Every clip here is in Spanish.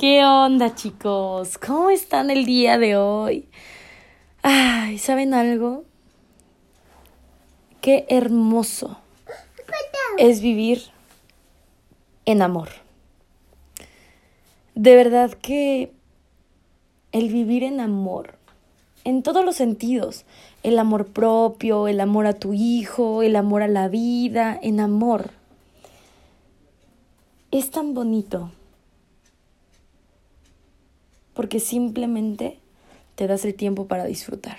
¿Qué onda, chicos? ¿Cómo están el día de hoy? Ay, ¿saben algo? Qué hermoso es vivir en amor. De verdad que el vivir en amor, en todos los sentidos, el amor propio, el amor a tu hijo, el amor a la vida, en amor, es tan bonito porque simplemente te das el tiempo para disfrutar.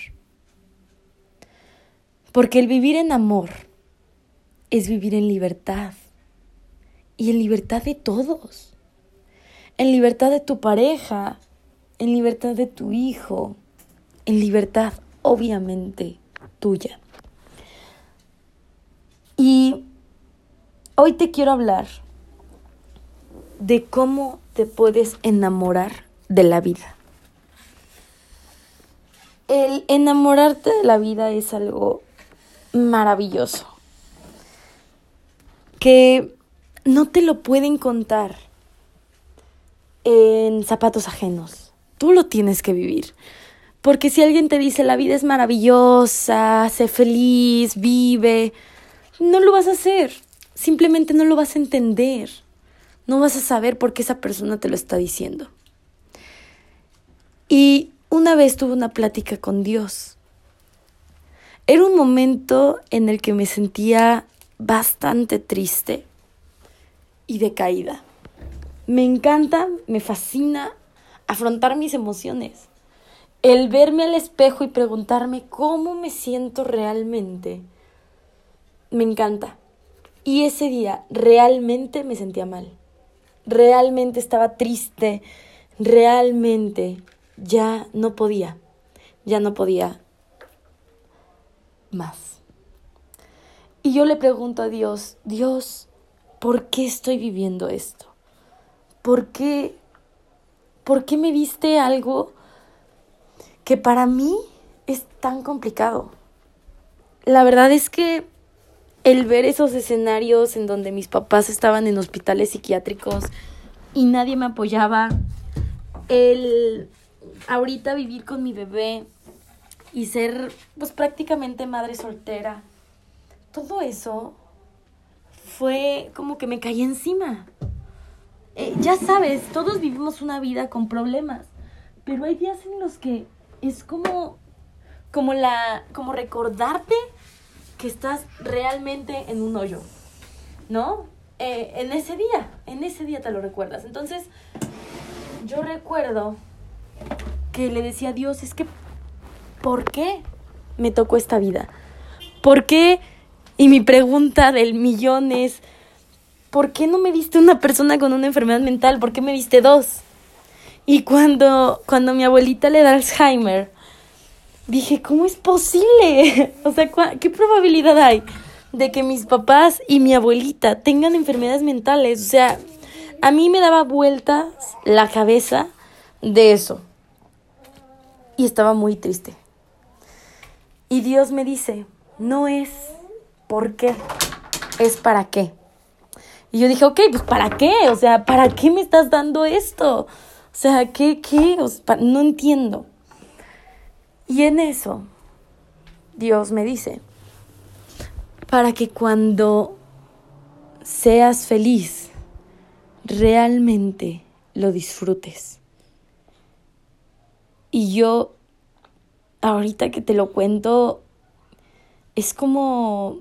Porque el vivir en amor es vivir en libertad y en libertad de todos, en libertad de tu pareja, en libertad de tu hijo, en libertad obviamente tuya. Y hoy te quiero hablar de cómo te puedes enamorar de la vida. El enamorarte de la vida es algo maravilloso que no te lo pueden contar en zapatos ajenos. Tú lo tienes que vivir. Porque si alguien te dice la vida es maravillosa, sé feliz, vive, no lo vas a hacer. Simplemente no lo vas a entender. No vas a saber por qué esa persona te lo está diciendo. Y una vez tuve una plática con Dios. Era un momento en el que me sentía bastante triste y decaída. Me encanta, me fascina afrontar mis emociones. El verme al espejo y preguntarme cómo me siento realmente. Me encanta. Y ese día realmente me sentía mal. Realmente estaba triste. Realmente ya no podía, ya no podía más. Y yo le pregunto a Dios, Dios, ¿por qué estoy viviendo esto? ¿Por qué, por qué me viste algo que para mí es tan complicado? La verdad es que el ver esos escenarios en donde mis papás estaban en hospitales psiquiátricos y nadie me apoyaba, el ahorita vivir con mi bebé y ser pues prácticamente madre soltera, todo eso fue como que me caí encima. Eh, ya sabes, todos vivimos una vida con problemas, pero hay días en los que es como, como la, como recordarte que estás realmente en un hoyo, ¿no? Eh, en ese día, en ese día te lo recuerdas. Entonces, yo recuerdo que le decía a Dios, es que, ¿por qué me tocó esta vida? ¿Por qué? Y mi pregunta del millón es, ¿por qué no me viste una persona con una enfermedad mental? ¿Por qué me viste dos? Y cuando, cuando mi abuelita le da Alzheimer, dije, ¿cómo es posible? o sea, ¿qué probabilidad hay de que mis papás y mi abuelita tengan enfermedades mentales? O sea, a mí me daba vueltas la cabeza de eso y estaba muy triste. Y Dios me dice, no es por qué, es para qué. Y yo dije, ok, pues ¿para qué? O sea, ¿para qué me estás dando esto? O sea, ¿qué, qué? no entiendo. Y en eso, Dios me dice, para que cuando seas feliz, realmente lo disfrutes. Y yo, ahorita que te lo cuento, es como,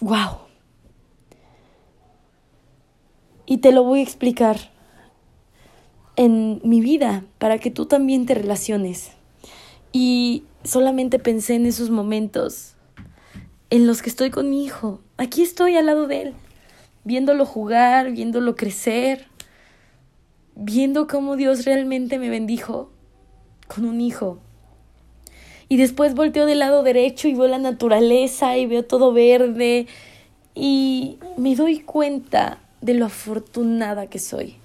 wow. Y te lo voy a explicar en mi vida para que tú también te relaciones. Y solamente pensé en esos momentos en los que estoy con mi hijo. Aquí estoy al lado de él, viéndolo jugar, viéndolo crecer, viendo cómo Dios realmente me bendijo con un hijo. Y después volteo del lado derecho y veo la naturaleza y veo todo verde y me doy cuenta de lo afortunada que soy.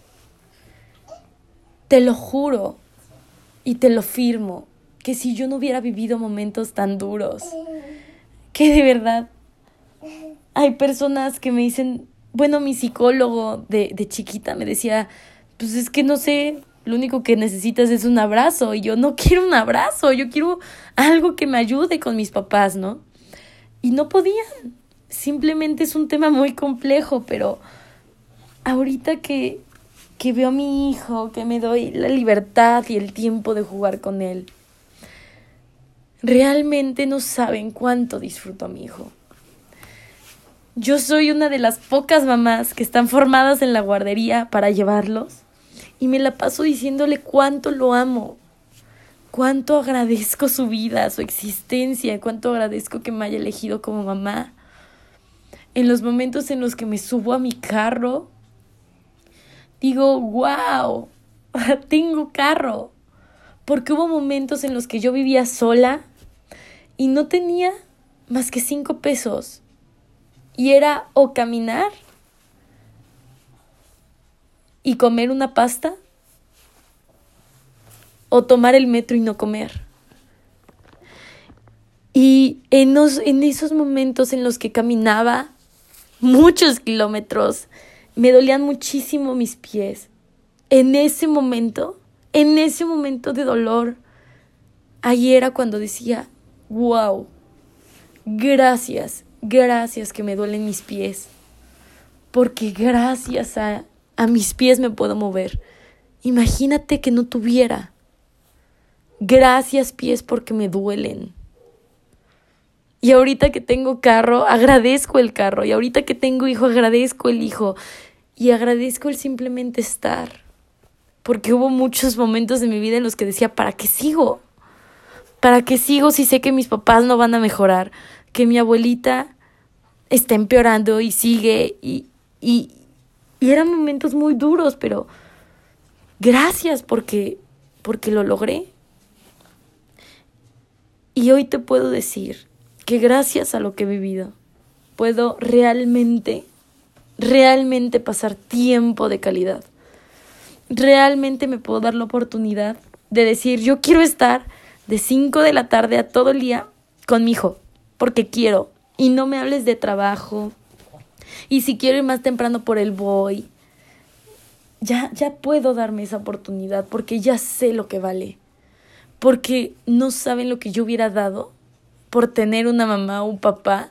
Te lo juro y te lo firmo que si yo no hubiera vivido momentos tan duros, que de verdad hay personas que me dicen, bueno, mi psicólogo de, de chiquita me decía, pues es que no sé, lo único que necesitas es un abrazo y yo no quiero un abrazo, yo quiero algo que me ayude con mis papás, ¿no? Y no podían. Simplemente es un tema muy complejo, pero ahorita que, que veo a mi hijo, que me doy la libertad y el tiempo de jugar con él, realmente no saben cuánto disfruto a mi hijo. Yo soy una de las pocas mamás que están formadas en la guardería para llevarlos y me la paso diciéndole cuánto lo amo, cuánto agradezco su vida, su existencia, cuánto agradezco que me haya elegido como mamá. En los momentos en los que me subo a mi carro, digo, wow, tengo carro. Porque hubo momentos en los que yo vivía sola y no tenía más que cinco pesos. Y era o caminar y comer una pasta o tomar el metro y no comer. Y en, en esos momentos en los que caminaba muchos kilómetros, me dolían muchísimo mis pies. En ese momento, en ese momento de dolor, ahí era cuando decía, wow, gracias, gracias que me duelen mis pies, porque gracias a, a mis pies me puedo mover. Imagínate que no tuviera. Gracias pies porque me duelen. Y ahorita que tengo carro, agradezco el carro. Y ahorita que tengo hijo, agradezco el hijo. Y agradezco el simplemente estar. Porque hubo muchos momentos de mi vida en los que decía, ¿para qué sigo? ¿Para qué sigo si sé que mis papás no van a mejorar? Que mi abuelita está empeorando y sigue. Y, y, y eran momentos muy duros, pero gracias porque, porque lo logré. Y hoy te puedo decir que gracias a lo que he vivido, puedo realmente, realmente pasar tiempo de calidad. Realmente me puedo dar la oportunidad de decir, yo quiero estar de 5 de la tarde a todo el día con mi hijo, porque quiero. Y no me hables de trabajo. Y si quiero ir más temprano por el voy. Ya, ya puedo darme esa oportunidad porque ya sé lo que vale. Porque no saben lo que yo hubiera dado por tener una mamá o un papá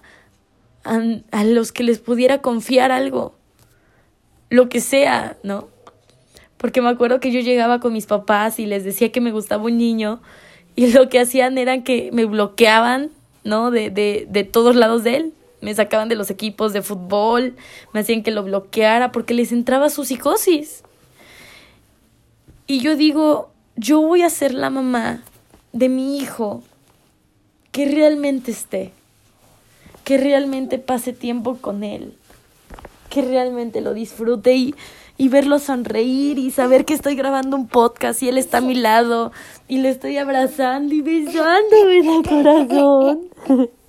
a, a los que les pudiera confiar algo. Lo que sea, ¿no? Porque me acuerdo que yo llegaba con mis papás y les decía que me gustaba un niño y lo que hacían era que me bloqueaban, ¿no? De, de, de todos lados de él. Me sacaban de los equipos de fútbol, me hacían que lo bloqueara porque les entraba su psicosis. Y yo digo, yo voy a ser la mamá de mi hijo que realmente esté, que realmente pase tiempo con él, que realmente lo disfrute y, y verlo sonreír y saber que estoy grabando un podcast y él está a mi lado y le estoy abrazando y besándome en el corazón.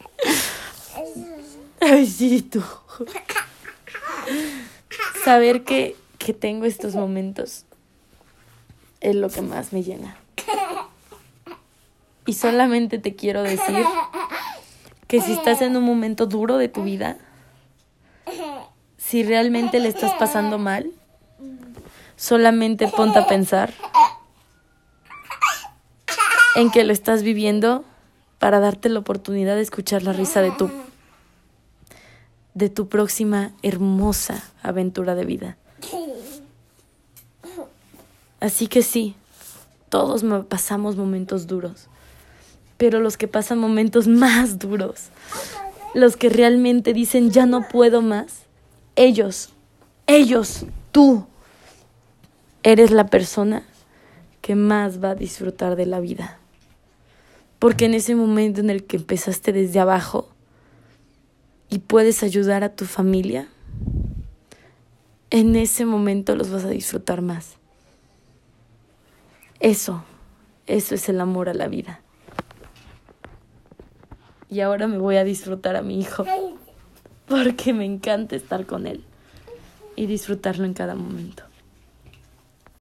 Tú. Saber que, que tengo estos momentos es lo que más me llena. Y solamente te quiero decir que si estás en un momento duro de tu vida, si realmente le estás pasando mal, solamente ponte a pensar en que lo estás viviendo para darte la oportunidad de escuchar la risa de tu de tu próxima hermosa aventura de vida. Así que sí, todos pasamos momentos duros, pero los que pasan momentos más duros, los que realmente dicen ya no puedo más, ellos, ellos, tú, eres la persona que más va a disfrutar de la vida. Porque en ese momento en el que empezaste desde abajo y puedes ayudar a tu familia, en ese momento los vas a disfrutar más. Eso, eso es el amor a la vida. Y ahora me voy a disfrutar a mi hijo, porque me encanta estar con él y disfrutarlo en cada momento.